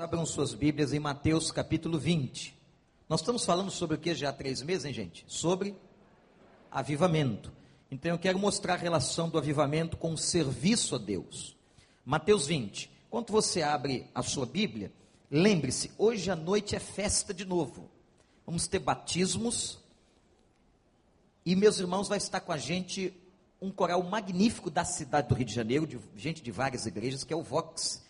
Abram suas Bíblias em Mateus capítulo 20. Nós estamos falando sobre o que já há três meses, hein, gente? Sobre avivamento. Então eu quero mostrar a relação do avivamento com o serviço a Deus. Mateus 20. Enquanto você abre a sua Bíblia, lembre-se, hoje à noite é festa de novo. Vamos ter batismos. E meus irmãos, vai estar com a gente um coral magnífico da cidade do Rio de Janeiro, de gente de várias igrejas, que é o Vox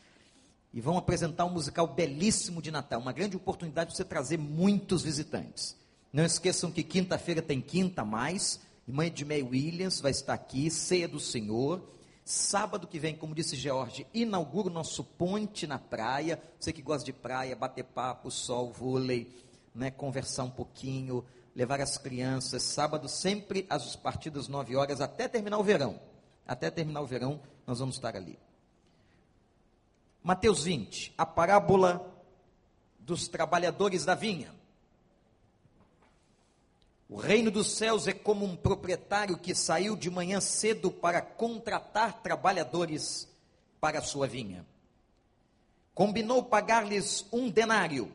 e vão apresentar um musical belíssimo de Natal, uma grande oportunidade de você trazer muitos visitantes. Não esqueçam que quinta-feira tem quinta mais, Mãe de May Williams vai estar aqui, Ceia do Senhor. Sábado que vem, como disse George, inaugura o nosso ponte na praia. Você que gosta de praia, bater papo, sol, vôlei, né, conversar um pouquinho, levar as crianças. Sábado sempre às partidas 9 horas até terminar o verão. Até terminar o verão, nós vamos estar ali. Mateus 20, a parábola dos trabalhadores da vinha. O reino dos céus é como um proprietário que saiu de manhã cedo para contratar trabalhadores para a sua vinha. Combinou pagar-lhes um denário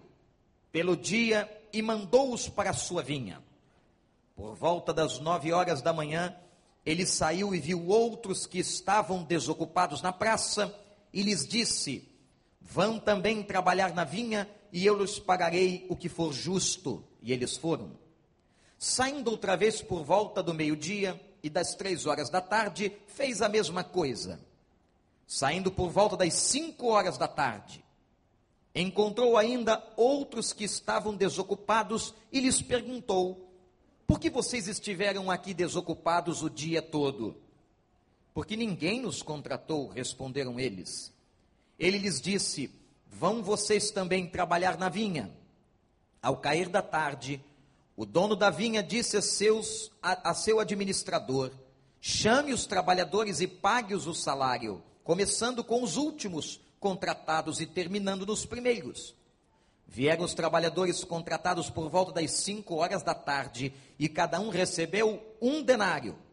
pelo dia e mandou-os para a sua vinha. Por volta das nove horas da manhã, ele saiu e viu outros que estavam desocupados na praça e lhes disse: Vão também trabalhar na vinha, e eu lhes pagarei o que for justo. E eles foram. Saindo outra vez por volta do meio-dia e das três horas da tarde, fez a mesma coisa. Saindo por volta das cinco horas da tarde, encontrou ainda outros que estavam desocupados e lhes perguntou: Por que vocês estiveram aqui desocupados o dia todo? Porque ninguém nos contratou, responderam eles. Ele lhes disse: Vão vocês também trabalhar na vinha. Ao cair da tarde, o dono da vinha disse a, seus, a, a seu administrador: Chame os trabalhadores e pague-os o salário, começando com os últimos contratados e terminando nos primeiros. Vieram os trabalhadores contratados por volta das cinco horas da tarde, e cada um recebeu um denário.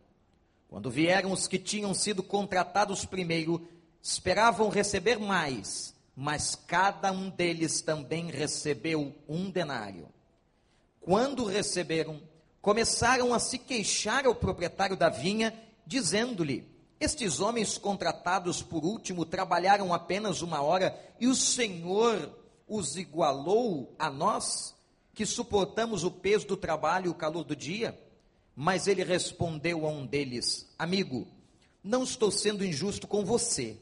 Quando vieram os que tinham sido contratados primeiro, esperavam receber mais, mas cada um deles também recebeu um denário. Quando receberam, começaram a se queixar ao proprietário da vinha, dizendo-lhe: Estes homens contratados por último trabalharam apenas uma hora e o Senhor os igualou a nós, que suportamos o peso do trabalho e o calor do dia? Mas ele respondeu a um deles: Amigo, não estou sendo injusto com você.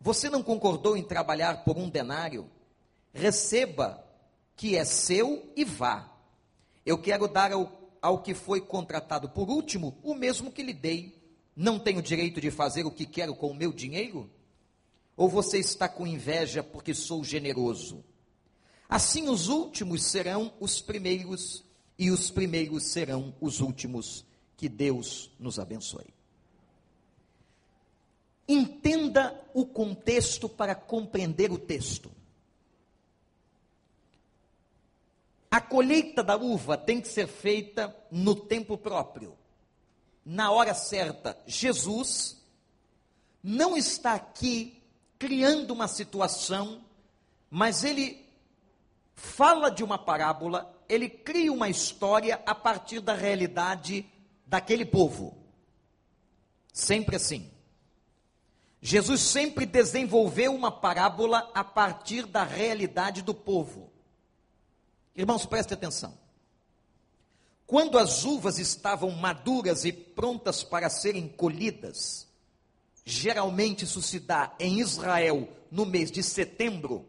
Você não concordou em trabalhar por um denário? Receba que é seu e vá. Eu quero dar ao, ao que foi contratado por último o mesmo que lhe dei. Não tenho direito de fazer o que quero com o meu dinheiro? Ou você está com inveja porque sou generoso? Assim os últimos serão os primeiros e os primeiros serão os últimos. Que Deus nos abençoe. Entenda o contexto para compreender o texto. A colheita da uva tem que ser feita no tempo próprio, na hora certa. Jesus não está aqui criando uma situação, mas ele fala de uma parábola ele cria uma história a partir da realidade daquele povo. Sempre assim. Jesus sempre desenvolveu uma parábola a partir da realidade do povo. Irmãos, preste atenção. Quando as uvas estavam maduras e prontas para serem colhidas, geralmente isso se dá em Israel no mês de setembro,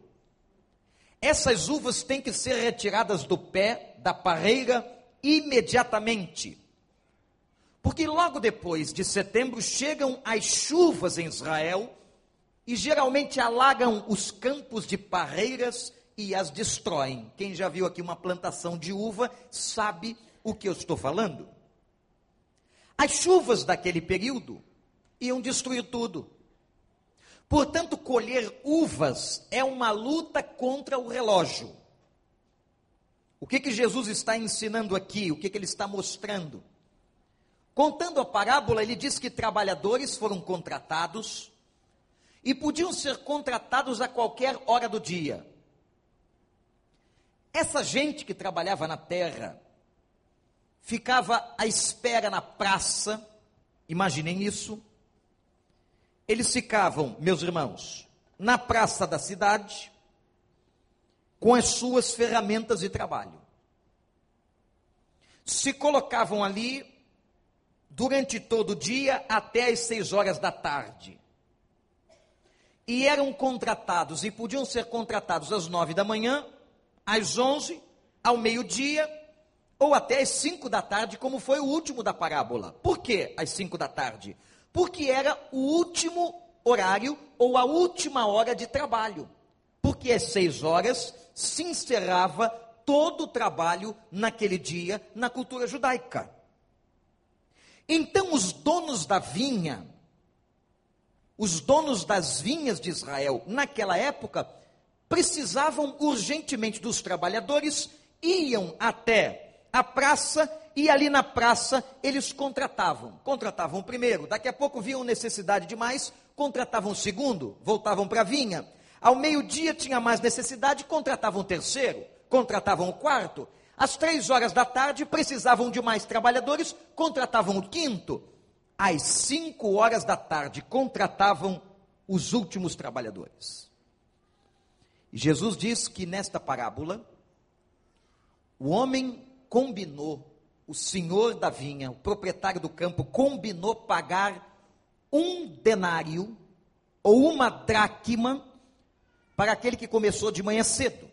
essas uvas têm que ser retiradas do pé, da parreira, imediatamente. Porque logo depois de setembro chegam as chuvas em Israel e geralmente alagam os campos de parreiras e as destroem. Quem já viu aqui uma plantação de uva sabe o que eu estou falando. As chuvas daquele período iam destruir tudo. Portanto, colher uvas é uma luta contra o relógio. O que, que Jesus está ensinando aqui? O que, que ele está mostrando? Contando a parábola, ele diz que trabalhadores foram contratados e podiam ser contratados a qualquer hora do dia. Essa gente que trabalhava na terra ficava à espera na praça, imaginem isso. Eles ficavam, meus irmãos, na praça da cidade, com as suas ferramentas de trabalho. Se colocavam ali durante todo o dia até as seis horas da tarde. E eram contratados, e podiam ser contratados às nove da manhã, às onze, ao meio-dia, ou até às cinco da tarde, como foi o último da parábola. Por que às cinco da tarde? Porque era o último horário ou a última hora de trabalho. Porque às seis horas se encerrava todo o trabalho naquele dia na cultura judaica. Então, os donos da vinha, os donos das vinhas de Israel, naquela época, precisavam urgentemente dos trabalhadores, iam até a praça e ali na praça eles contratavam. Contratavam o primeiro, daqui a pouco viam necessidade de mais, contratavam o segundo, voltavam para a vinha. Ao meio-dia tinha mais necessidade, contratavam o terceiro, contratavam o quarto. Às três horas da tarde, precisavam de mais trabalhadores, contratavam o quinto. Às cinco horas da tarde, contratavam os últimos trabalhadores. Jesus diz que nesta parábola, o homem combinou, o senhor da vinha, o proprietário do campo, combinou pagar um denário ou uma dracma para aquele que começou de manhã cedo.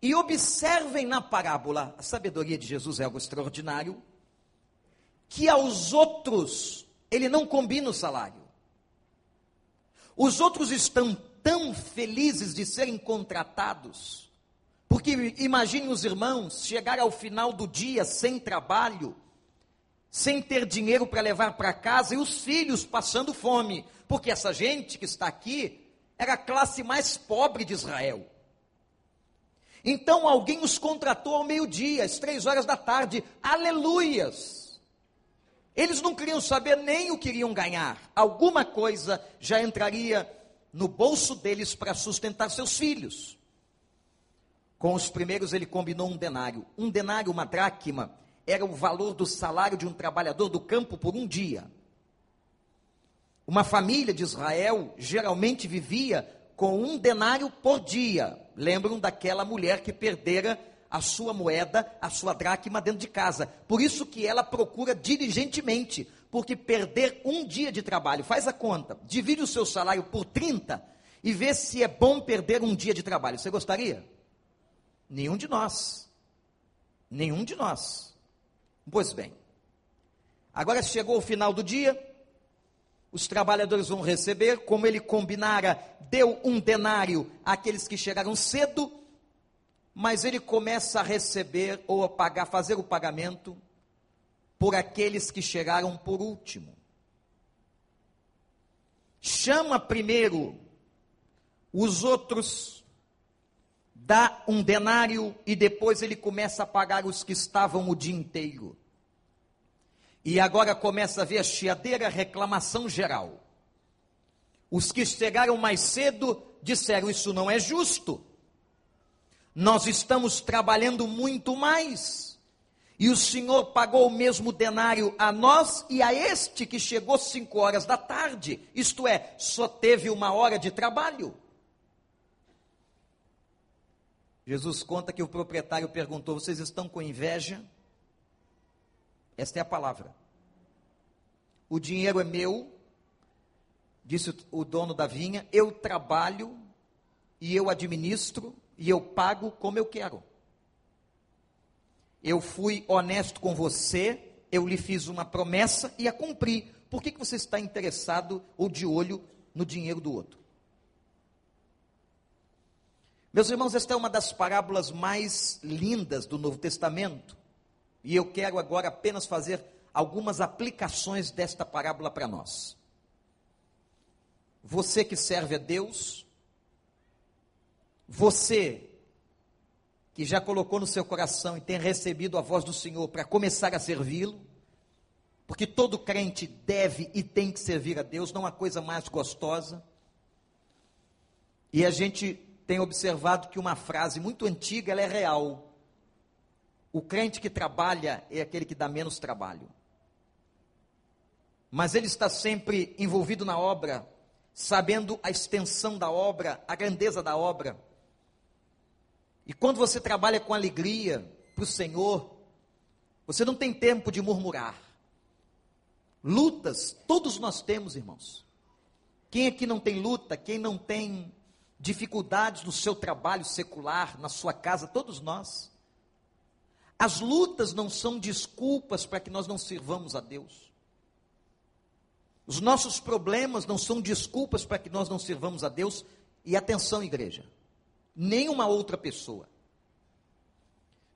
E observem na parábola, a sabedoria de Jesus é algo extraordinário, que aos outros ele não combina o salário. Os outros estão tão felizes de serem contratados, porque imagine os irmãos chegar ao final do dia sem trabalho, sem ter dinheiro para levar para casa e os filhos passando fome, porque essa gente que está aqui era a classe mais pobre de Israel. Então alguém os contratou ao meio-dia, às três horas da tarde. Aleluias! Eles não queriam saber nem o que iriam ganhar. Alguma coisa já entraria no bolso deles para sustentar seus filhos. Com os primeiros ele combinou um denário. Um denário, uma dracma, era o valor do salário de um trabalhador do campo por um dia. Uma família de Israel geralmente vivia com um denário por dia. Lembram daquela mulher que perdera a sua moeda, a sua dracma dentro de casa. Por isso que ela procura diligentemente, porque perder um dia de trabalho, faz a conta, divide o seu salário por 30 e vê se é bom perder um dia de trabalho. Você gostaria? Nenhum de nós. Nenhum de nós. Pois bem. Agora chegou o final do dia, os trabalhadores vão receber, como ele combinara, deu um denário àqueles que chegaram cedo, mas ele começa a receber ou a pagar, fazer o pagamento por aqueles que chegaram por último. Chama primeiro os outros, dá um denário e depois ele começa a pagar os que estavam o dia inteiro. E agora começa a ver a chiadeira reclamação geral. Os que chegaram mais cedo disseram: Isso não é justo. Nós estamos trabalhando muito mais. E o Senhor pagou o mesmo denário a nós e a este que chegou cinco horas da tarde. Isto é, só teve uma hora de trabalho. Jesus conta que o proprietário perguntou: Vocês estão com inveja? Esta é a palavra. O dinheiro é meu, disse o dono da vinha, eu trabalho e eu administro e eu pago como eu quero. Eu fui honesto com você, eu lhe fiz uma promessa e a cumpri. Por que, que você está interessado ou de olho no dinheiro do outro? Meus irmãos, esta é uma das parábolas mais lindas do Novo Testamento. E eu quero agora apenas fazer algumas aplicações desta parábola para nós. Você que serve a Deus, você que já colocou no seu coração e tem recebido a voz do Senhor para começar a servi-lo, porque todo crente deve e tem que servir a Deus, não há coisa mais gostosa. E a gente tenho observado que uma frase muito antiga é real. O crente que trabalha é aquele que dá menos trabalho. Mas ele está sempre envolvido na obra, sabendo a extensão da obra, a grandeza da obra. E quando você trabalha com alegria para o Senhor, você não tem tempo de murmurar. Lutas, todos nós temos, irmãos. Quem aqui não tem luta? Quem não tem dificuldades no seu trabalho secular, na sua casa? Todos nós. As lutas não são desculpas para que nós não sirvamos a Deus. Os nossos problemas não são desculpas para que nós não sirvamos a Deus. E atenção, igreja, nenhuma outra pessoa.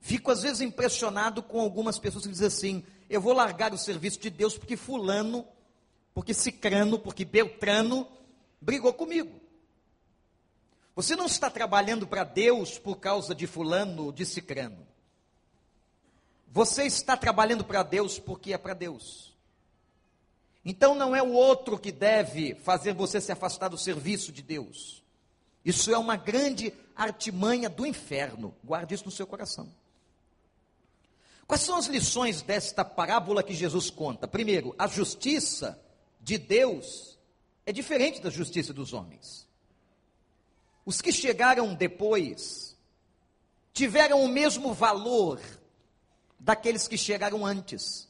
Fico às vezes impressionado com algumas pessoas que dizem assim: eu vou largar o serviço de Deus porque Fulano, porque Cicrano, porque Beltrano brigou comigo. Você não está trabalhando para Deus por causa de Fulano ou de Cicrano. Você está trabalhando para Deus porque é para Deus. Então não é o outro que deve fazer você se afastar do serviço de Deus. Isso é uma grande artimanha do inferno. Guarde isso no seu coração. Quais são as lições desta parábola que Jesus conta? Primeiro, a justiça de Deus é diferente da justiça dos homens. Os que chegaram depois tiveram o mesmo valor daqueles que chegaram antes.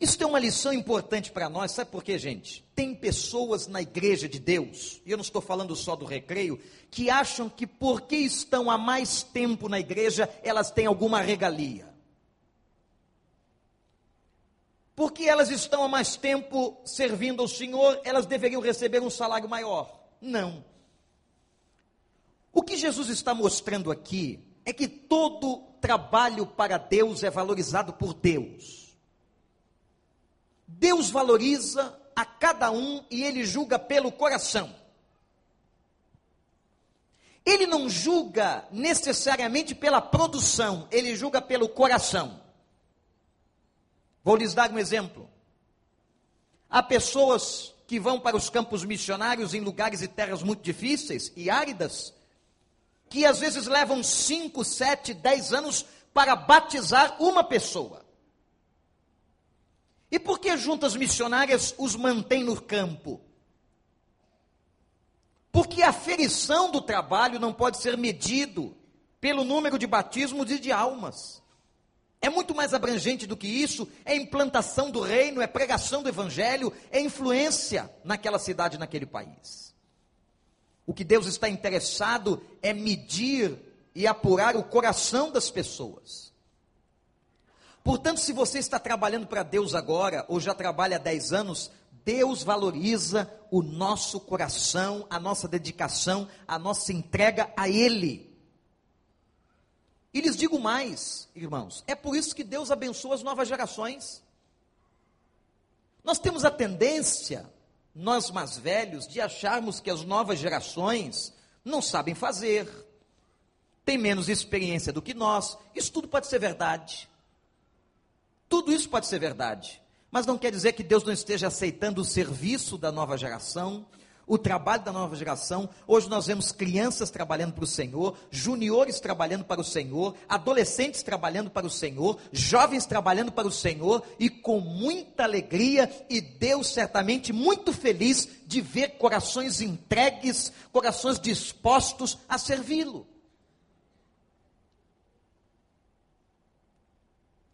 Isso tem uma lição importante para nós, sabe por quê, gente? Tem pessoas na igreja de Deus, e eu não estou falando só do recreio, que acham que porque estão há mais tempo na igreja, elas têm alguma regalia. Porque elas estão há mais tempo servindo ao Senhor, elas deveriam receber um salário maior. Não. O que Jesus está mostrando aqui é que todo trabalho para Deus é valorizado por Deus. Deus valoriza a cada um e ele julga pelo coração. Ele não julga necessariamente pela produção, ele julga pelo coração. Vou lhes dar um exemplo. Há pessoas que vão para os campos missionários em lugares e terras muito difíceis e áridas, que às vezes levam 5, 7, 10 anos para batizar uma pessoa. E por que juntas missionárias os mantêm no campo? Porque a ferição do trabalho não pode ser medido pelo número de batismos e de almas. É muito mais abrangente do que isso, é implantação do reino, é pregação do evangelho, é influência naquela cidade, naquele país. O que Deus está interessado é medir e apurar o coração das pessoas. Portanto, se você está trabalhando para Deus agora, ou já trabalha há 10 anos, Deus valoriza o nosso coração, a nossa dedicação, a nossa entrega a Ele. E lhes digo mais, irmãos, é por isso que Deus abençoa as novas gerações. Nós temos a tendência nós mais velhos, de acharmos que as novas gerações não sabem fazer, têm menos experiência do que nós. Isso tudo pode ser verdade. Tudo isso pode ser verdade. Mas não quer dizer que Deus não esteja aceitando o serviço da nova geração, o trabalho da nova geração. Hoje nós vemos crianças trabalhando para o Senhor, juniores trabalhando para o Senhor, adolescentes trabalhando para o Senhor, jovens trabalhando para o Senhor e com muita alegria e Deus certamente muito feliz de ver corações entregues, corações dispostos a servi-lo.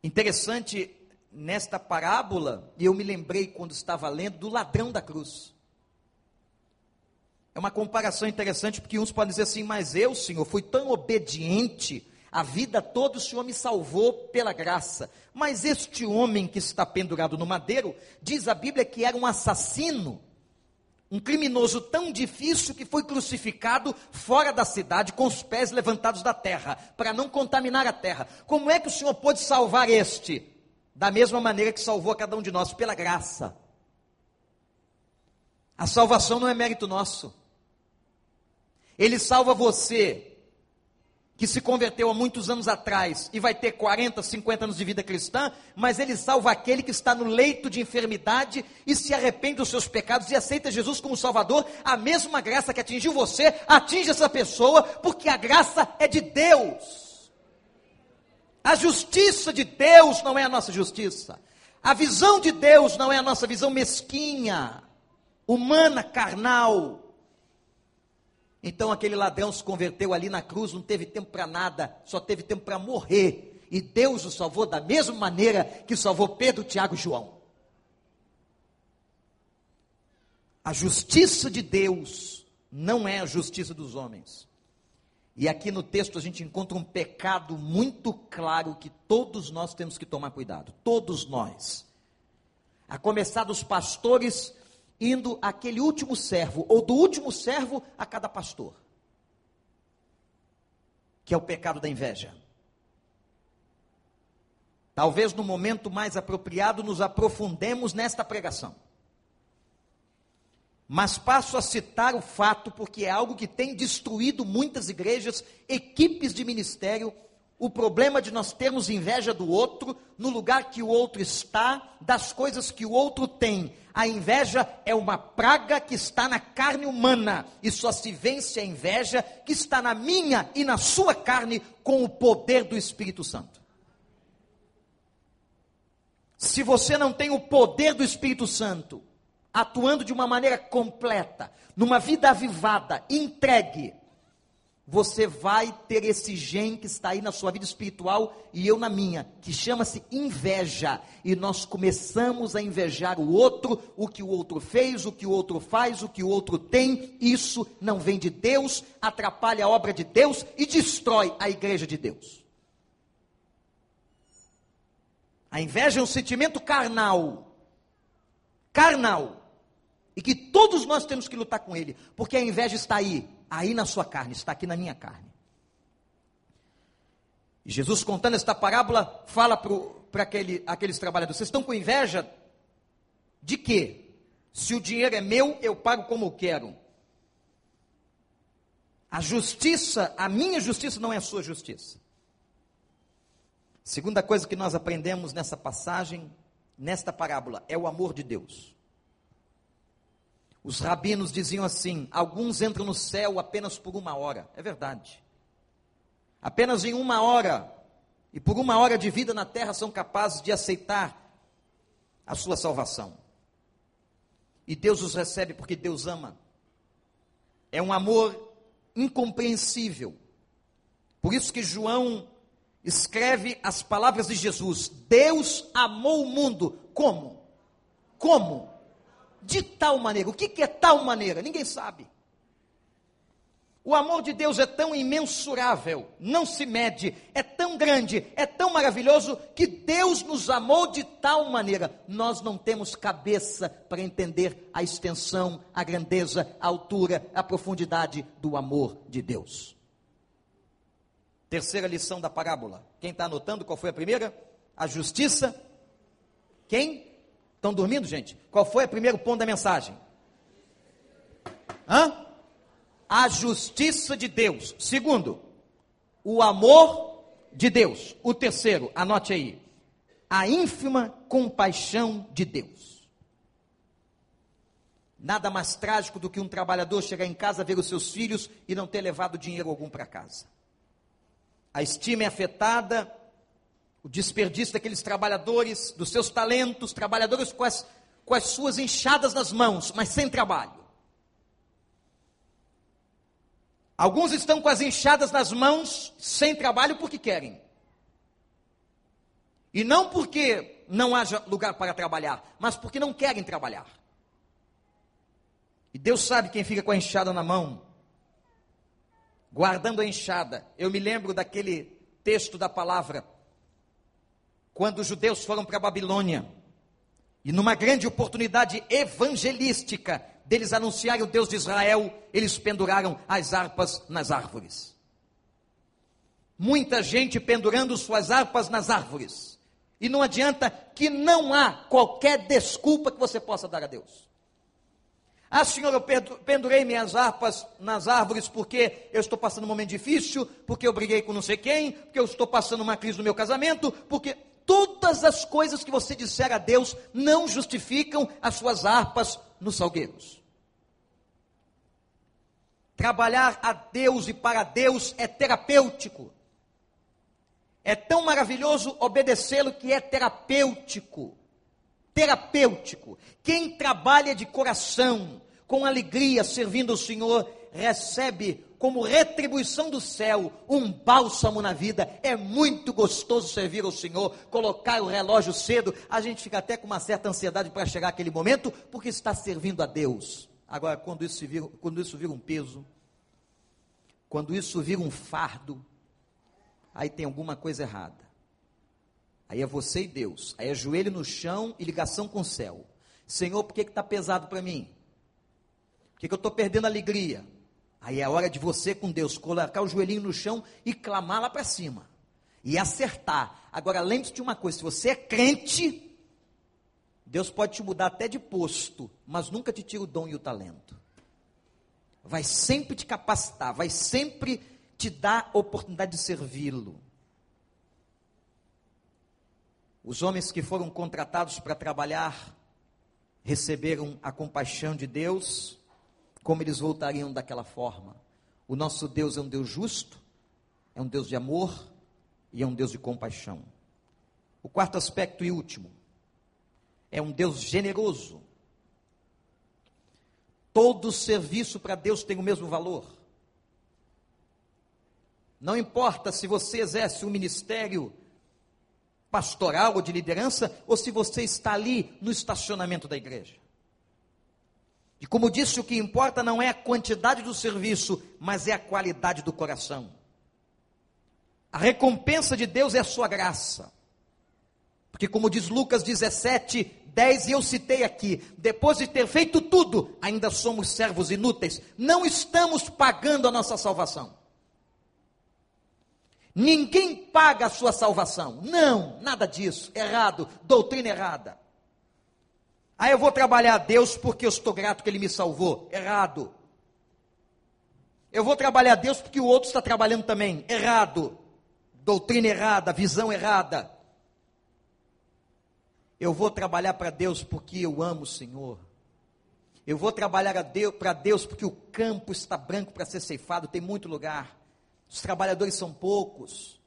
Interessante nesta parábola, e eu me lembrei quando estava lendo do ladrão da cruz. É uma comparação interessante, porque uns podem dizer assim, mas eu, Senhor, fui tão obediente, a vida toda o Senhor me salvou pela graça. Mas este homem que está pendurado no madeiro, diz a Bíblia que era um assassino, um criminoso tão difícil que foi crucificado fora da cidade, com os pés levantados da terra, para não contaminar a terra. Como é que o Senhor pôde salvar este? Da mesma maneira que salvou a cada um de nós, pela graça. A salvação não é mérito nosso. Ele salva você que se converteu há muitos anos atrás e vai ter 40, 50 anos de vida cristã, mas ele salva aquele que está no leito de enfermidade e se arrepende dos seus pecados e aceita Jesus como Salvador. A mesma graça que atingiu você, atinge essa pessoa, porque a graça é de Deus. A justiça de Deus não é a nossa justiça. A visão de Deus não é a nossa visão mesquinha, humana, carnal. Então aquele ladrão se converteu ali na cruz, não teve tempo para nada, só teve tempo para morrer. E Deus o salvou da mesma maneira que salvou Pedro, Tiago e João. A justiça de Deus não é a justiça dos homens. E aqui no texto a gente encontra um pecado muito claro que todos nós temos que tomar cuidado. Todos nós. A começar dos pastores indo aquele último servo, ou do último servo a cada pastor, que é o pecado da inveja. Talvez no momento mais apropriado nos aprofundemos nesta pregação. Mas passo a citar o fato porque é algo que tem destruído muitas igrejas, equipes de ministério, o problema de nós termos inveja do outro, no lugar que o outro está, das coisas que o outro tem. A inveja é uma praga que está na carne humana, e só se vence a inveja que está na minha e na sua carne com o poder do Espírito Santo. Se você não tem o poder do Espírito Santo, atuando de uma maneira completa, numa vida avivada, entregue, você vai ter esse gen que está aí na sua vida espiritual e eu na minha, que chama-se inveja. E nós começamos a invejar o outro, o que o outro fez, o que o outro faz, o que o outro tem. Isso não vem de Deus, atrapalha a obra de Deus e destrói a igreja de Deus. A inveja é um sentimento carnal. Carnal. E que todos nós temos que lutar com ele, porque a inveja está aí, aí na sua carne, está aqui na minha carne. E Jesus, contando esta parábola, fala para aquele, aqueles trabalhadores: vocês estão com inveja de quê? Se o dinheiro é meu, eu pago como eu quero. A justiça, a minha justiça não é a sua justiça. Segunda coisa que nós aprendemos nessa passagem, nesta parábola, é o amor de Deus. Os rabinos diziam assim: alguns entram no céu apenas por uma hora. É verdade. Apenas em uma hora, e por uma hora de vida na terra, são capazes de aceitar a sua salvação. E Deus os recebe porque Deus ama. É um amor incompreensível. Por isso que João escreve as palavras de Jesus: Deus amou o mundo. Como? Como? De tal maneira. O que, é tal maneira? Ninguém sabe. O amor de Deus é tão imensurável, não se mede, é tão grande, é tão maravilhoso, que Deus nos amou de tal maneira. Nós não temos cabeça para entender a extensão, a grandeza, a altura, a profundidade do amor de Deus. Terceira lição da parábola. Quem está anotando qual foi a primeira? A justiça. Quem? Estão dormindo, gente? Qual foi o primeiro ponto da mensagem? Hã? A justiça de Deus. Segundo, o amor de Deus. O terceiro, anote aí. A ínfima compaixão de Deus. Nada mais trágico do que um trabalhador chegar em casa, ver os seus filhos e não ter levado dinheiro algum para casa. A estima é afetada, o desperdício daqueles trabalhadores, dos seus talentos, trabalhadores com as, com as suas enxadas nas mãos, mas sem trabalho. Alguns estão com as enxadas nas mãos, sem trabalho, porque querem. E não porque não haja lugar para trabalhar, mas porque não querem trabalhar. E Deus sabe quem fica com a enxada na mão, guardando a enxada. Eu me lembro daquele texto da palavra quando os judeus foram para a Babilônia, e numa grande oportunidade evangelística deles anunciarem o Deus de Israel, eles penduraram as harpas nas árvores. Muita gente pendurando suas harpas nas árvores. E não adianta que não há qualquer desculpa que você possa dar a Deus. Ah, Senhor, eu pendurei minhas harpas nas árvores porque eu estou passando um momento difícil, porque eu briguei com não sei quem, porque eu estou passando uma crise no meu casamento, porque todas as coisas que você disser a Deus não justificam as suas harpas nos salgueiros. Trabalhar a Deus e para Deus é terapêutico. É tão maravilhoso obedecê-lo que é terapêutico. Terapêutico. Quem trabalha de coração, com alegria, servindo o Senhor, recebe como retribuição do céu um bálsamo na vida. É muito gostoso servir ao Senhor, colocar o relógio cedo. A gente fica até com uma certa ansiedade para chegar aquele momento, porque está servindo a Deus. Agora, quando isso vira, quando isso vira um peso, quando isso vira um fardo, aí tem alguma coisa errada. Aí é você e Deus. Aí é joelho no chão e ligação com o céu. Senhor, por que está pesado para mim? Por que, que eu estou perdendo alegria? Aí é hora de você com Deus colocar o joelhinho no chão e clamar lá para cima. E acertar. Agora lembre-se de uma coisa: se você é crente, Deus pode te mudar até de posto, mas nunca te tira o dom e o talento. Vai sempre te capacitar, vai sempre te dar oportunidade de servi-lo. Os homens que foram contratados para trabalhar receberam a compaixão de Deus, como eles voltariam daquela forma? O nosso Deus é um Deus justo, é um Deus de amor e é um Deus de compaixão. O quarto aspecto e último, é um Deus generoso. Todo serviço para Deus tem o mesmo valor. Não importa se você exerce um ministério pastoral ou de liderança, ou se você está ali no estacionamento da igreja. E como disse, o que importa não é a quantidade do serviço, mas é a qualidade do coração. A recompensa de Deus é a sua graça. Porque, como diz Lucas 17, 10, e eu citei aqui, depois de ter feito tudo, ainda somos servos inúteis, não estamos pagando a nossa salvação. Ninguém paga a sua salvação. Não, nada disso. Errado, doutrina errada. Ah, eu vou trabalhar a Deus porque eu estou grato que Ele me salvou. Errado. Eu vou trabalhar a Deus porque o outro está trabalhando também. Errado. Doutrina errada, visão errada. Eu vou trabalhar para Deus porque eu amo o Senhor. Eu vou trabalhar para Deus porque o campo está branco para ser ceifado, tem muito lugar. Os trabalhadores são poucos.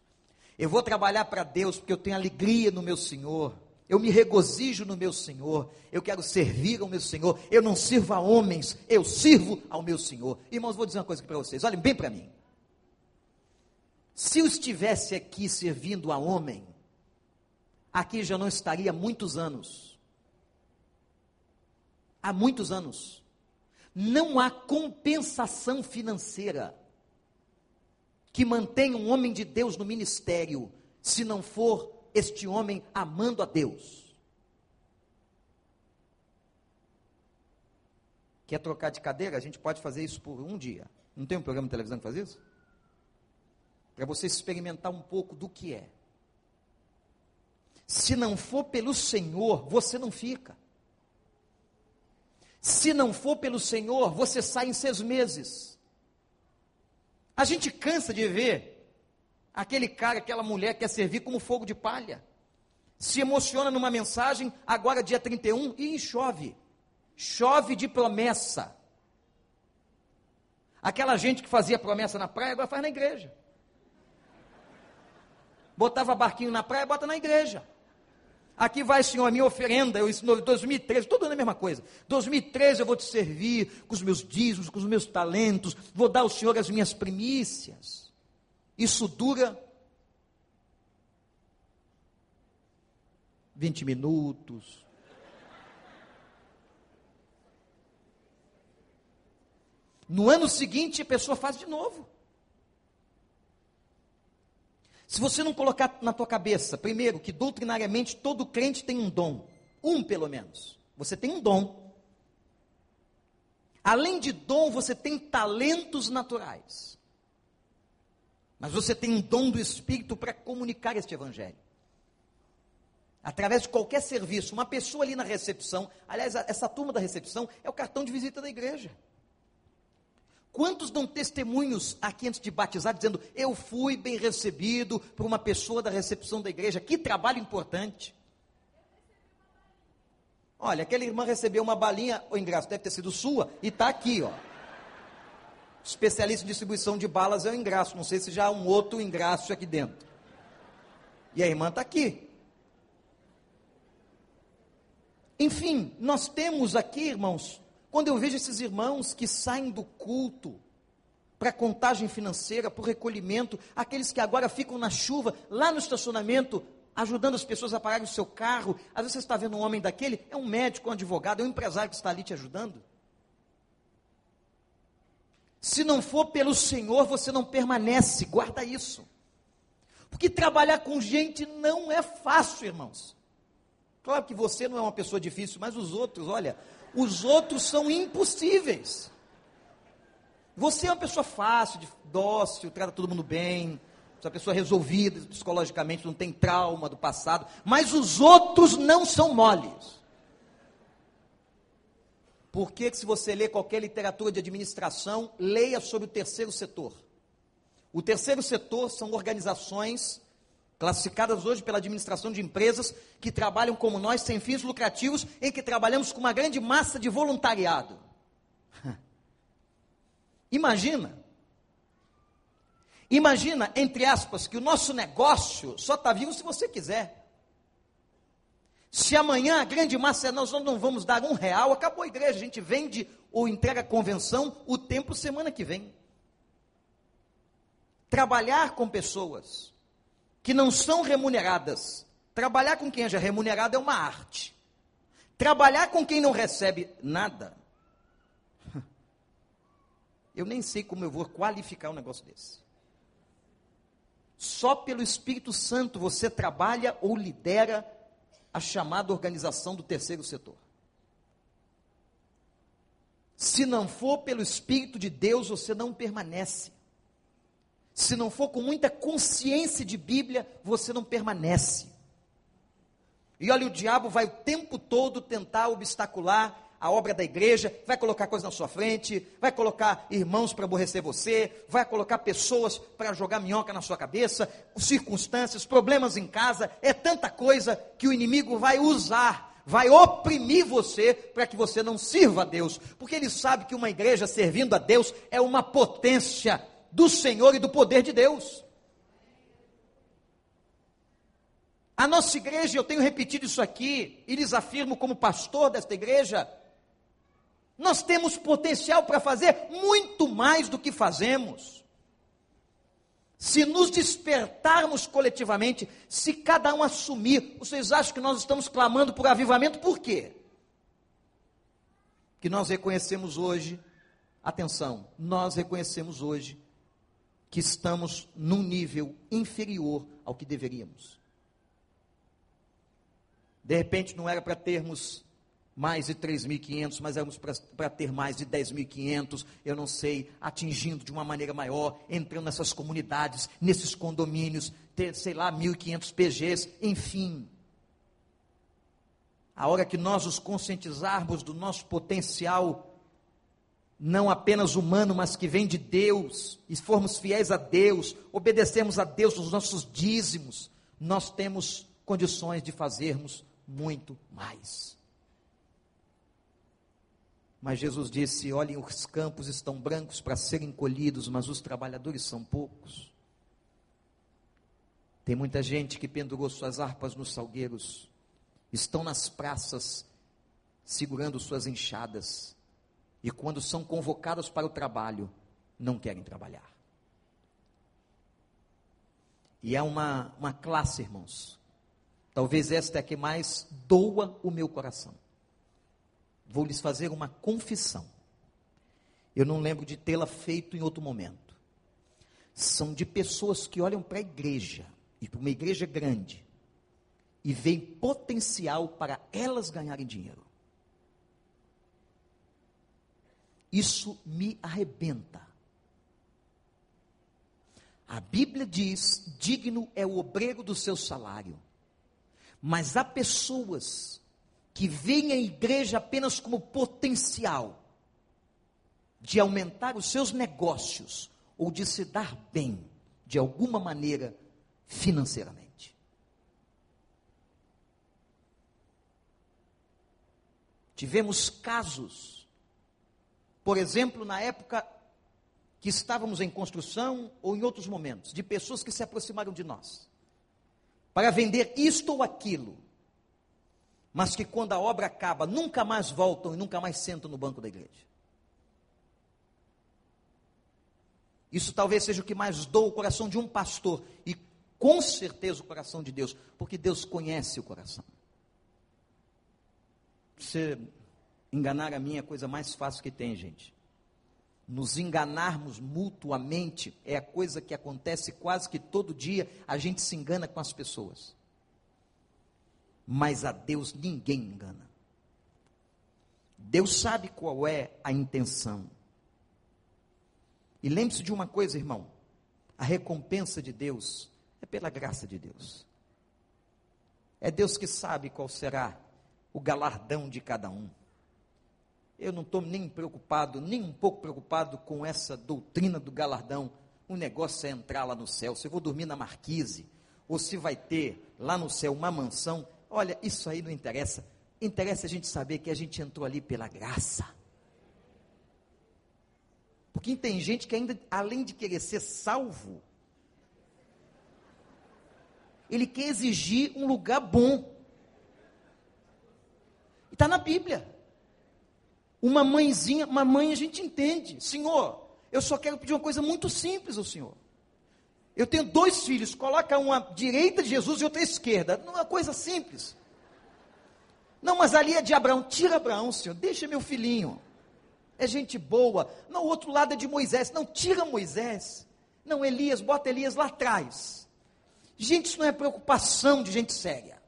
Eu vou trabalhar para Deus porque eu tenho alegria no meu Senhor. Eu me regozijo no meu Senhor. Eu quero servir ao meu Senhor. Eu não sirvo a homens, eu sirvo ao meu Senhor. Irmãos, vou dizer uma coisa para vocês. Olhem bem para mim. Se eu estivesse aqui servindo a homem, aqui já não estaria há muitos anos. Há muitos anos. Não há compensação financeira que mantém um homem de Deus no ministério, se não for este homem amando a Deus. Quer trocar de cadeira? A gente pode fazer isso por um dia. Não tem um programa de televisão que faz isso? Para você experimentar um pouco do que é. Se não for pelo Senhor, você não fica. Se não for pelo Senhor, você sai em seis meses. A gente cansa de ver aquele cara, aquela mulher que quer servir como fogo de palha. Se emociona numa mensagem, agora dia 31, e chove. Chove de promessa. Aquela gente que fazia promessa na praia, agora faz na igreja. Botava barquinho na praia, bota na igreja. Aqui vai, Senhor, a minha oferenda, eu ensino 2013, tudo é a mesma coisa. 2013 eu vou te servir com os meus dízimos, com os meus talentos, vou dar ao Senhor as minhas primícias. Isso dura 20 minutos. No ano seguinte a pessoa faz de novo. Se você não colocar na tua cabeça, primeiro, que doutrinariamente todo crente tem um dom, um pelo menos. Você tem um dom. Além de dom, você tem talentos naturais. Mas você tem um dom do Espírito para comunicar este Evangelho. através de qualquer serviço, uma pessoa ali na recepção, aliás, essa turma da recepção é o cartão de visita da igreja. Quantos dão testemunhos aqui antes de batizar, dizendo: Eu fui bem recebido por uma pessoa da recepção da igreja? Que trabalho importante. Olha, aquela irmã recebeu uma balinha, o ingresso deve ter sido sua, e está aqui, ó. Especialista em distribuição de balas é o ingresso, não sei se já há um outro ingresso aqui dentro. E a irmã está aqui. Enfim, nós temos aqui, irmãos, quando eu vejo esses irmãos que saem do culto para contagem financeira, para o recolhimento, aqueles que agora ficam na chuva, lá no estacionamento, ajudando as pessoas a pagarem o seu carro. Às vezes você está vendo um homem daquele, é um médico, um advogado, é um empresário que está ali te ajudando. Se não for pelo Senhor, você não permanece, guarda isso. Porque trabalhar com gente não é fácil, irmãos. Claro que você não é uma pessoa difícil, mas os outros, olha, os outros são impossíveis. Você é uma pessoa fácil, dócil, trata todo mundo bem, essa pessoa resolvida psicologicamente, não tem trauma do passado, mas os outros não são moles. Por que, se você lê qualquer literatura de administração, leia sobre o terceiro setor? O terceiro setor são organizações classificadas hoje pela administração de empresas que trabalham como nós, sem fins lucrativos, em que trabalhamos com uma grande massa de voluntariado. Imagina Imagina, entre aspas, que o nosso negócio só está vivo se você quiser. Se amanhã a grande massa é nós não vamos dar um real, acabou a igreja, a gente vende ou entrega a convenção o tempo semana que vem. Trabalhar com pessoas que não são remuneradas, trabalhar com quem é já remunerado é uma arte. Trabalhar com quem não recebe nada, eu nem sei como eu vou qualificar um negócio desse. Só pelo Espírito Santo você trabalha ou lidera a chamada organização do terceiro setor. Se não for pelo Espírito de Deus, você não permanece. Se não for com muita consciência de Bíblia, você não permanece. E olha, o diabo vai o tempo todo tentar obstacular a obra da igreja, vai colocar coisas na sua frente, vai colocar irmãos para aborrecer você, vai colocar pessoas para jogar minhoca na sua cabeça, circunstâncias, problemas em casa, é tanta coisa que o inimigo vai usar, vai oprimir você para que você não sirva a Deus, porque ele sabe que uma igreja servindo a Deus é uma potência do Senhor e do poder de Deus. A nossa igreja, eu tenho repetido isso aqui, e lhes afirmo como pastor desta igreja, nós temos potencial para fazer muito mais do que fazemos. Se nos despertarmos coletivamente, se cada um assumir, vocês acham que nós estamos clamando por avivamento por quê? Que nós reconhecemos hoje, atenção, nós reconhecemos hoje que estamos num nível inferior ao que deveríamos. De repente não era para termos mais de 3.500, mas éramos para ter mais de 10.500, eu não sei, atingindo de uma maneira maior, entrando nessas comunidades, nesses condomínios, ter, sei lá, 1.500 PGs, enfim. A hora que nós nos conscientizarmos do nosso potencial, não apenas humano, mas que vem de Deus, e formos fiéis a Deus, obedecemos a Deus nos nossos dízimos, nós temos condições de fazermos muito mais. Mas Jesus disse: Olhem, os campos estão brancos para serem colhidos, mas os trabalhadores são poucos. Tem muita gente que pendurou suas harpas nos salgueiros, estão nas praças segurando suas enxadas, e quando são convocados para o trabalho, não querem trabalhar. E é uma, uma classe, irmãos. Talvez esta é a que mais doa o meu coração vou lhes fazer uma confissão. Eu não lembro de tê-la feito em outro momento. São de pessoas que olham para a igreja, e para uma igreja grande, e veem potencial para elas ganharem dinheiro. Isso me arrebenta. A Bíblia diz: digno é o obreiro do seu salário. Mas há pessoas que veem a igreja apenas como potencial de aumentar os seus negócios ou de se dar bem de alguma maneira financeiramente. Tivemos casos, por exemplo, na época que estávamos em construção ou em outros momentos, de pessoas que se aproximaram de nós para vender isto ou aquilo, mas que quando a obra acaba nunca mais voltam e nunca mais sentam no banco da igreja. Isso talvez seja o que mais dou o coração de um pastor e com certeza o coração de Deus, porque Deus conhece o coração. Você enganar a mim é a coisa mais fácil que tem, gente nos enganarmos mutuamente é a coisa que acontece quase que todo dia, a gente se engana com as pessoas. Mas a Deus ninguém engana. Deus sabe qual é a intenção. E lembre-se de uma coisa, irmão: a recompensa de Deus é pela graça de Deus. É Deus que sabe qual será o galardão de cada um. Eu não estou nem preocupado, nem um pouco preocupado com essa doutrina do galardão. O negócio é entrar lá no céu. Se eu vou dormir na marquise, ou se vai ter lá no céu uma mansão, olha, isso aí não interessa. Interessa a gente saber que a gente entrou ali pela graça. Porque tem gente que ainda, além de querer ser salvo, ele quer exigir um lugar bom. E está na Bíblia. Uma mãezinha, uma mãe a gente entende. Senhor, eu só quero pedir uma coisa muito simples ao Senhor. Eu tenho dois filhos, coloca uma à direita de Jesus e outra à esquerda. Não é uma coisa simples. Não, mas ali é de Abraão. Tira Abraão, Senhor. Deixa meu filhinho. É gente boa. Não, o outro lado é de Moisés. Não, tira Moisés. Não, Elias, bota Elias lá atrás. Gente, isso não é preocupação de gente séria.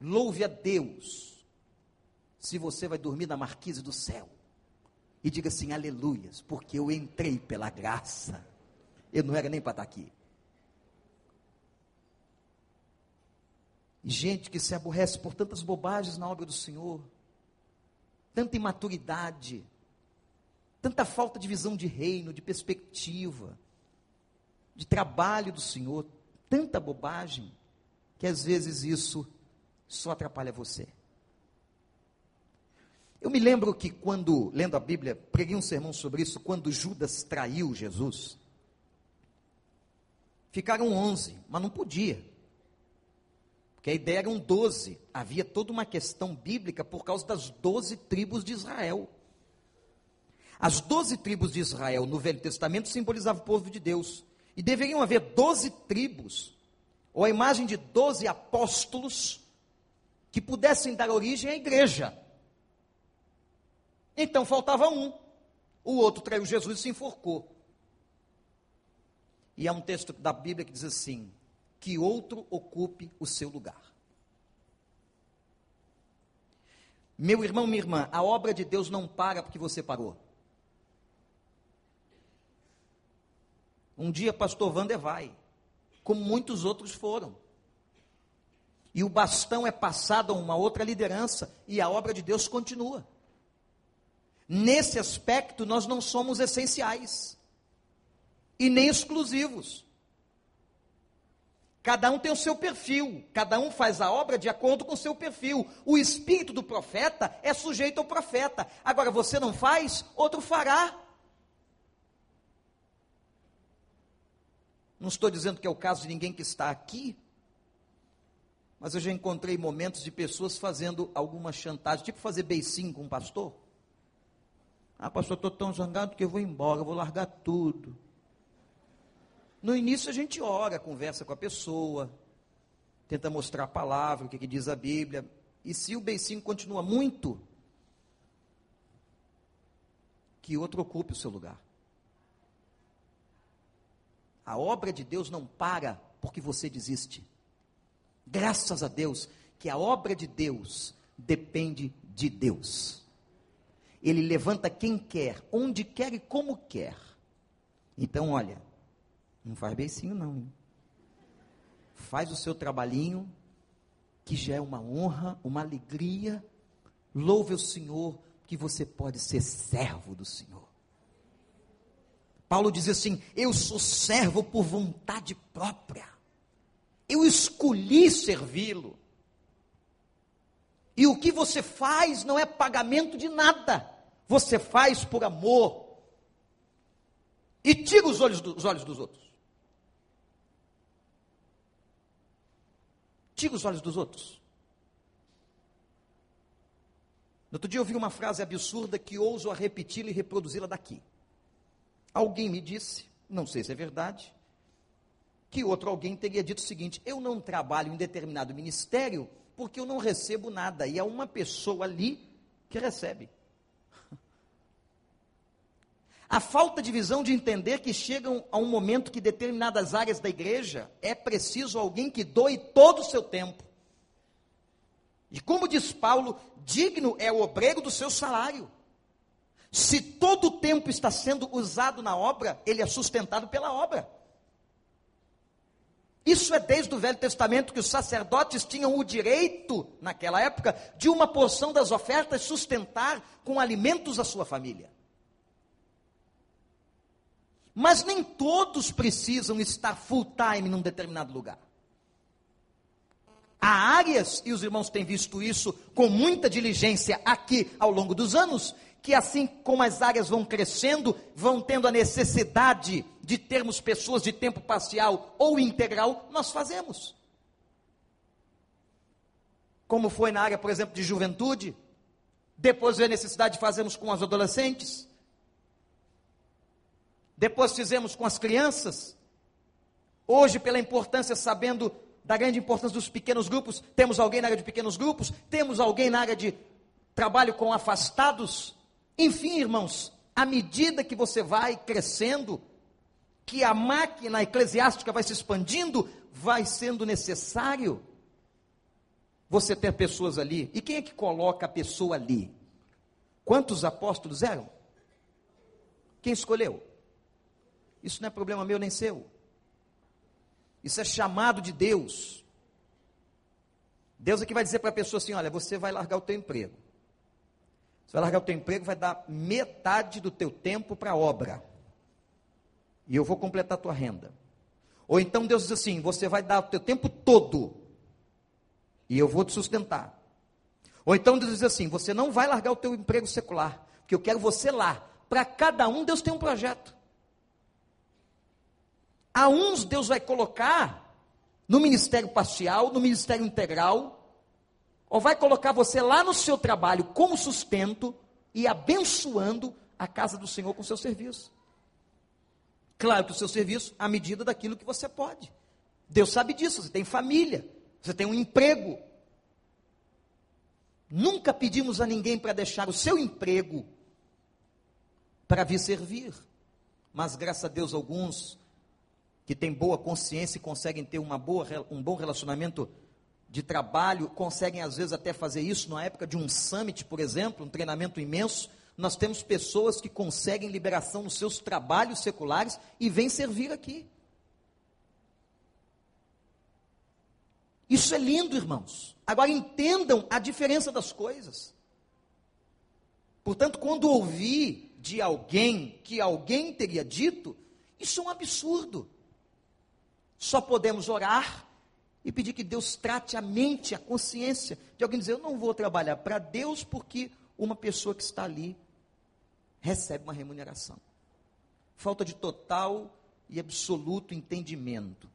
Louve a Deus se você vai dormir na marquise do céu. E diga assim, aleluias, porque eu entrei pela graça. Eu não era nem para estar aqui. Gente que se aborrece por tantas bobagens na obra do Senhor, tanta imaturidade, tanta falta de visão de reino, de perspectiva, de trabalho do Senhor, tanta bobagem, que às vezes isso só atrapalha você. Eu me lembro que quando, lendo a Bíblia, preguei um sermão sobre isso, quando Judas traiu Jesus. Ficaram onze, mas não podia. Porque a ideia eram doze. Havia toda uma questão bíblica por causa das doze tribos de Israel. As doze tribos de Israel no Velho Testamento simbolizavam o povo de Deus. E deveriam haver doze tribos, ou a imagem de doze apóstolos, que pudessem dar origem à igreja. Então faltava um. O outro traiu Jesus e se enforcou. E há um texto da Bíblia que diz assim: que outro ocupe o seu lugar. Meu irmão, minha irmã, a obra de Deus não para porque você parou. Um dia, pastor Wander vai, como muitos outros foram. E o bastão é passado a uma outra liderança, e a obra de Deus continua. Nesse aspecto, nós não somos essenciais e nem exclusivos. Cada um tem o seu perfil, cada um faz a obra de acordo com o seu perfil. O espírito do profeta é sujeito ao profeta. Agora, você não faz, outro fará. Não estou dizendo que é o caso de ninguém que está aqui, mas eu já encontrei momentos de pessoas fazendo alguma chantagem, tipo fazer beicinho com um pastor. Ah, pastor, estou tão zangado que eu vou embora, eu vou largar tudo. No início a gente ora, conversa com a pessoa, tenta mostrar a palavra, o que, que diz a Bíblia. E se o beicinho continua muito, que outro ocupe o seu lugar. A obra de Deus não para porque você desiste. Graças a Deus que a obra de Deus depende de Deus. Ele levanta quem quer, onde quer e como quer. Então, olha, não faz beicinho não. Hein? faz o seu trabalhinho, que já é uma honra, uma alegria. Louve o Senhor, que você pode ser servo do Senhor. Paulo diz assim: Eu sou servo por vontade própria. Eu escolhi servi-lo. E o que você faz não é pagamento de nada. Você faz por amor. E tira os olhos, do, os olhos dos outros. Tira os olhos dos outros. No outro dia eu ouvi uma frase absurda que ouso a repeti-la e reproduzi-la daqui. Alguém me disse, não sei se é verdade, que outro alguém teria dito o seguinte: eu não trabalho em determinado ministério porque eu não recebo nada, e é uma pessoa ali que recebe. A falta de visão de entender que chegam a um momento que determinadas áreas da igreja é preciso alguém que doe todo o seu tempo. E como diz Paulo, digno é o obreiro do seu salário. Se todo o tempo está sendo usado na obra, ele é sustentado pela obra. Isso é desde o Velho Testamento que os sacerdotes tinham o direito, naquela época, de uma porção das ofertas sustentar com alimentos a sua família. Mas nem todos precisam estar full time num determinado lugar. Há áreas, e os irmãos têm visto isso com muita diligência aqui ao longo dos anos, que assim como as áreas vão crescendo, vão tendo a necessidade de termos pessoas de tempo parcial ou integral, nós fazemos. Como foi na área, por exemplo, de juventude, depois veio a necessidade de fazermos com os adolescentes, depois fizemos com as crianças, hoje, pela importância, sabendo da grande importância dos pequenos grupos, temos alguém na área de pequenos grupos, temos alguém na área de trabalho com afastados, enfim, irmãos, à medida que você vai crescendo, que a máquina eclesiástica vai se expandindo, vai sendo necessário você ter pessoas ali. E quem é que coloca a pessoa ali? Quantos apóstolos eram? Quem escolheu? Isso não é problema meu nem seu. Isso é chamado de Deus. Deus é que vai dizer para a pessoa assim: olha, você vai largar o teu emprego. Você vai largar o teu emprego, vai dar metade do teu tempo para a obra. E eu vou completar a tua renda. Ou então Deus diz assim: você vai dar o teu tempo todo. E eu vou te sustentar. Ou então Deus diz assim: você não vai largar o teu emprego secular. Porque eu quero você lá. Para cada um, Deus tem um projeto. A uns Deus vai colocar no ministério parcial, no ministério integral, ou vai colocar você lá no seu trabalho como sustento e abençoando a casa do Senhor com seu serviço. Claro que o seu serviço à medida daquilo que você pode. Deus sabe disso, você tem família, você tem um emprego. Nunca pedimos a ninguém para deixar o seu emprego para vir servir. Mas graças a Deus alguns que têm boa consciência e conseguem ter uma boa, um bom relacionamento de trabalho conseguem às vezes até fazer isso na época de um summit, por exemplo, um treinamento imenso. Nós temos pessoas que conseguem liberação nos seus trabalhos seculares e vêm servir aqui. Isso é lindo, irmãos. Agora entendam a diferença das coisas. Portanto, quando ouvi de alguém que alguém teria dito, isso é um absurdo. Só podemos orar e pedir que Deus trate a mente, a consciência de alguém dizer: Eu não vou trabalhar para Deus porque uma pessoa que está ali recebe uma remuneração. Falta de total e absoluto entendimento.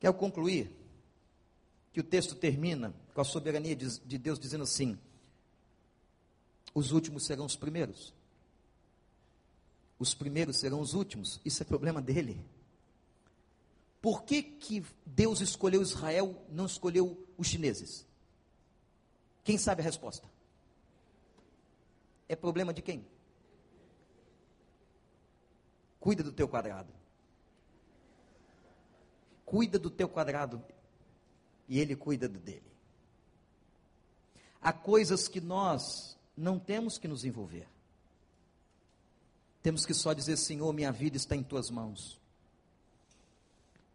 Quero concluir que o texto termina com a soberania de Deus dizendo assim: os últimos serão os primeiros. Os primeiros serão os últimos. Isso é problema dele. Por que, que Deus escolheu Israel, não escolheu os chineses? Quem sabe a resposta? É problema de quem? Cuida do teu quadrado. Cuida do teu quadrado e ele cuida do dele. Há coisas que nós não temos que nos envolver. Temos que só dizer: Senhor, minha vida está em tuas mãos.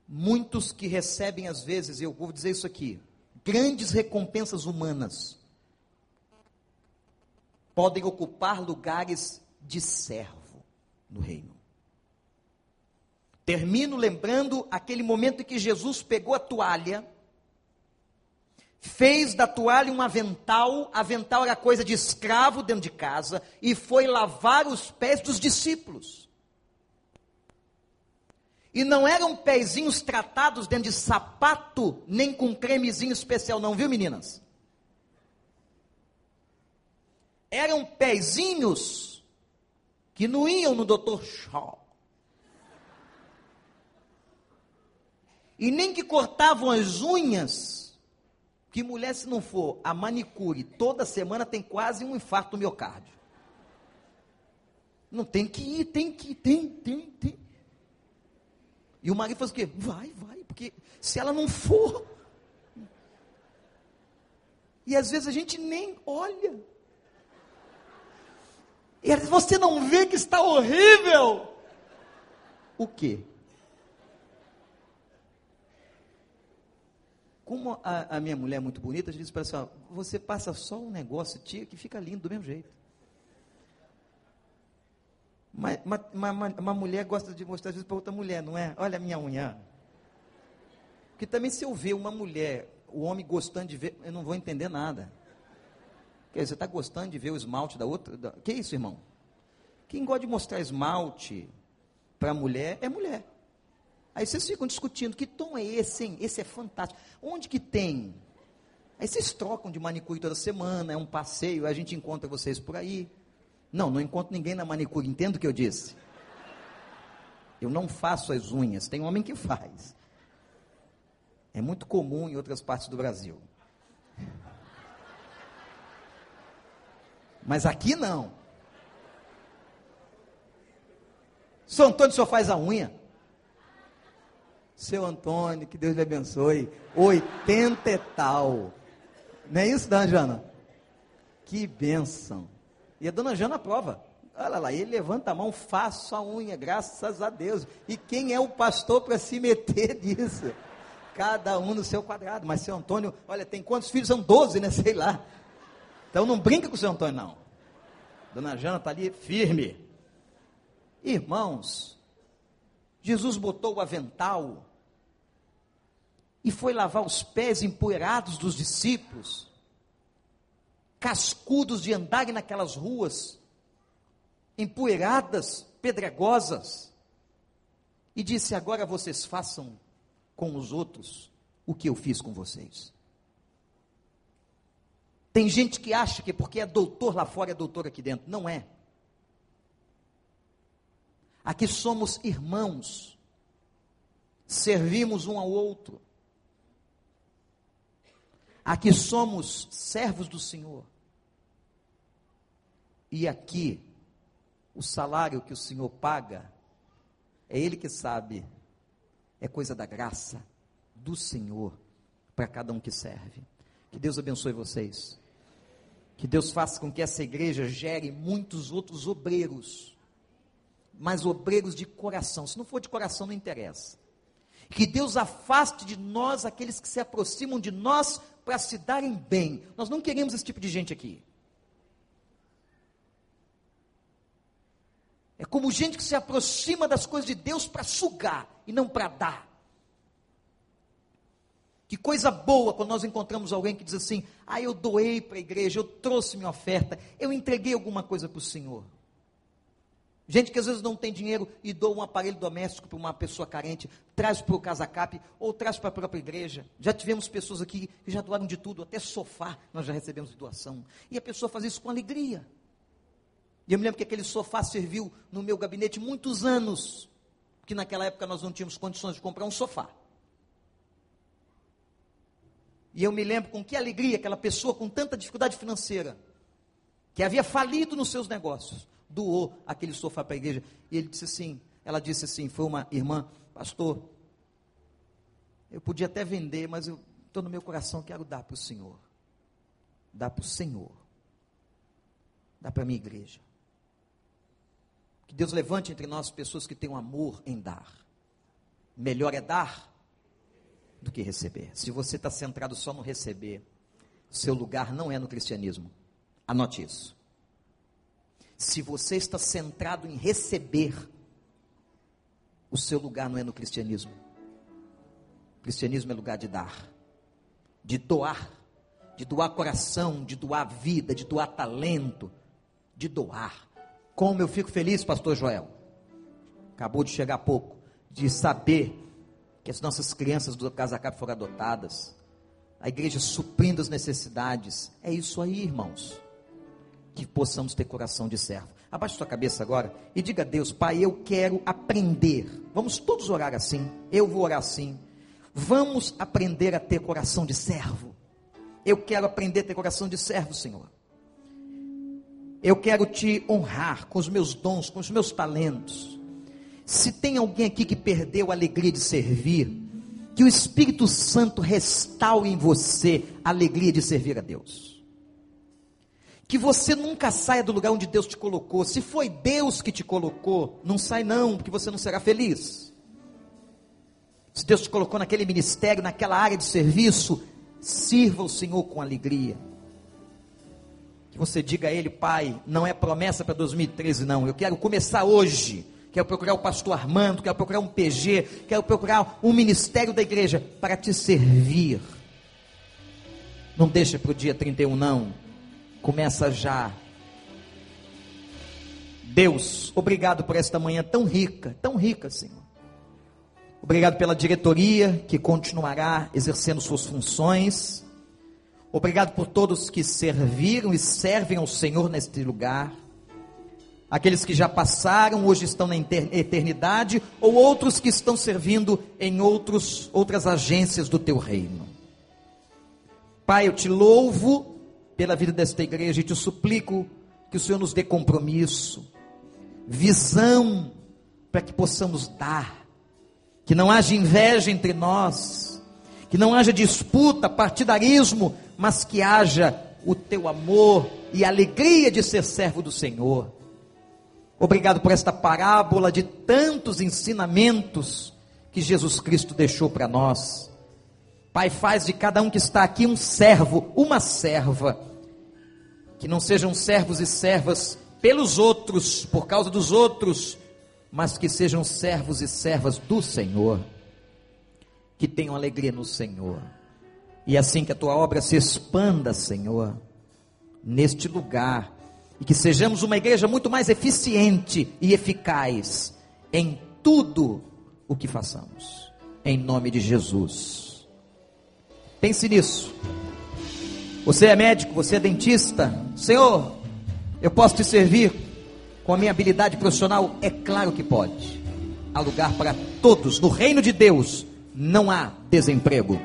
Muitos que recebem às vezes, eu vou dizer isso aqui, grandes recompensas humanas, podem ocupar lugares de servo no reino. Termino lembrando aquele momento em que Jesus pegou a toalha, fez da toalha um avental, avental era coisa de escravo dentro de casa, e foi lavar os pés dos discípulos. E não eram pezinhos tratados dentro de sapato, nem com cremezinho especial, não, viu meninas? Eram pezinhos que não iam no Dr. Shaw. E nem que cortavam as unhas. Que mulher, se não for a manicure, toda semana tem quase um infarto miocárdio. Não tem que ir, tem que ir, tem, tem, tem. E o marido falou o quê? Vai, vai, porque se ela não for. E às vezes a gente nem olha. E você não vê que está horrível. O quê? Como a, a, minha mulher é muito bonita, a gente diz para ela assim, você passa só um negócio, tia, que fica lindo do mesmo jeito. Uma, uma, uma, uma mulher gosta de mostrar às vezes para outra mulher, não é? Olha a minha unha. Porque também se eu ver uma mulher, o homem gostando de ver, eu não vou entender nada. Quer dizer, você está gostando de ver o esmalte da outra? Da... Que isso, irmão? Quem gosta de mostrar esmalte para mulher é mulher. Aí vocês ficam discutindo, que tom é esse, hein? Esse é fantástico. Onde que tem? Aí vocês trocam de manicure toda semana, é um passeio, a gente encontra vocês por aí. Não, não encontro ninguém na manicure, entendo o que eu disse. Eu não faço as unhas, tem homem que faz. É muito comum em outras partes do Brasil. Mas aqui não. Seu Antônio só faz a unha. Seu Antônio, que Deus lhe abençoe. 80 e tal. Não é isso, dona Jana? Que bênção. E a dona Jana prova. Olha lá, ele levanta a mão, faço a unha, graças a Deus. E quem é o pastor para se meter nisso? Cada um no seu quadrado. Mas seu Antônio, olha, tem quantos filhos? São 12, né? Sei lá. Então não brinca com o seu Antônio, não. Dona Jana está ali firme. Irmãos, Jesus botou o avental e foi lavar os pés empoeirados dos discípulos cascudos de andarem naquelas ruas, empoeiradas, pedregosas, e disse: Agora vocês façam com os outros o que eu fiz com vocês. Tem gente que acha que porque é doutor lá fora é doutor aqui dentro. Não é. Aqui somos irmãos, servimos um ao outro. Aqui somos servos do Senhor. E aqui, o salário que o Senhor paga, é Ele que sabe, é coisa da graça do Senhor para cada um que serve. Que Deus abençoe vocês. Que Deus faça com que essa igreja gere muitos outros obreiros, mas obreiros de coração. Se não for de coração, não interessa. Que Deus afaste de nós aqueles que se aproximam de nós para se darem bem. Nós não queremos esse tipo de gente aqui. É como gente que se aproxima das coisas de Deus para sugar e não para dar. Que coisa boa quando nós encontramos alguém que diz assim: Ah, eu doei para a igreja, eu trouxe minha oferta, eu entreguei alguma coisa para o Senhor. Gente que às vezes não tem dinheiro e doa um aparelho doméstico para uma pessoa carente, traz para o Casacap ou traz para a própria igreja. Já tivemos pessoas aqui que já doaram de tudo, até sofá nós já recebemos de doação. E a pessoa faz isso com alegria. E eu me lembro que aquele sofá serviu no meu gabinete muitos anos, que naquela época nós não tínhamos condições de comprar um sofá. E eu me lembro com que alegria aquela pessoa com tanta dificuldade financeira, que havia falido nos seus negócios, doou aquele sofá para a igreja. E ele disse assim, ela disse assim, foi uma irmã, pastor, eu podia até vender, mas eu estou no meu coração, quero dar para o Senhor. Dar para o Senhor. Dar para a minha igreja. Que Deus levante entre nós pessoas que tenham amor em dar. Melhor é dar do que receber. Se você está centrado só no receber, seu lugar não é no cristianismo. Anote isso. Se você está centrado em receber, o seu lugar não é no cristianismo. O cristianismo é lugar de dar, de doar, de doar coração, de doar vida, de doar talento, de doar. Como eu fico feliz, pastor Joel. Acabou de chegar há pouco, de saber que as nossas crianças do Casa Cap foram adotadas. A igreja suprindo as necessidades. É isso aí, irmãos que possamos ter coração de servo. Abaixe sua cabeça agora e diga a Deus, Pai, eu quero aprender. Vamos todos orar assim. Eu vou orar assim. Vamos aprender a ter coração de servo. Eu quero aprender a ter coração de servo, Senhor. Eu quero te honrar com os meus dons, com os meus talentos. Se tem alguém aqui que perdeu a alegria de servir, que o Espírito Santo restaure em você a alegria de servir a Deus que você nunca saia do lugar onde Deus te colocou. Se foi Deus que te colocou, não sai não, porque você não será feliz. Se Deus te colocou naquele ministério, naquela área de serviço, sirva o Senhor com alegria. Que você diga a Ele, Pai, não é promessa para 2013, não. Eu quero começar hoje. Quero procurar o pastor Armando, quero procurar um PG, quero procurar um ministério da igreja para te servir. Não deixa para o dia 31, não Começa já. Deus, obrigado por esta manhã tão rica, tão rica, Senhor. Obrigado pela diretoria que continuará exercendo suas funções. Obrigado por todos que serviram e servem ao Senhor neste lugar. Aqueles que já passaram, hoje estão na eternidade, ou outros que estão servindo em outros, outras agências do teu reino. Pai, eu te louvo pela vida desta igreja e te suplico que o Senhor nos dê compromisso, visão, para que possamos dar, que não haja inveja entre nós, que não haja disputa, partidarismo, mas que haja o teu amor e alegria de ser servo do Senhor. Obrigado por esta parábola de tantos ensinamentos que Jesus Cristo deixou para nós. Pai, faz de cada um que está aqui um servo, uma serva. Que não sejam servos e servas pelos outros, por causa dos outros, mas que sejam servos e servas do Senhor. Que tenham alegria no Senhor. E assim que a tua obra se expanda, Senhor, neste lugar. E que sejamos uma igreja muito mais eficiente e eficaz em tudo o que façamos. Em nome de Jesus. Pense nisso. Você é médico, você é dentista. Senhor, eu posso te servir com a minha habilidade profissional? É claro que pode. Há lugar para todos. No reino de Deus não há desemprego.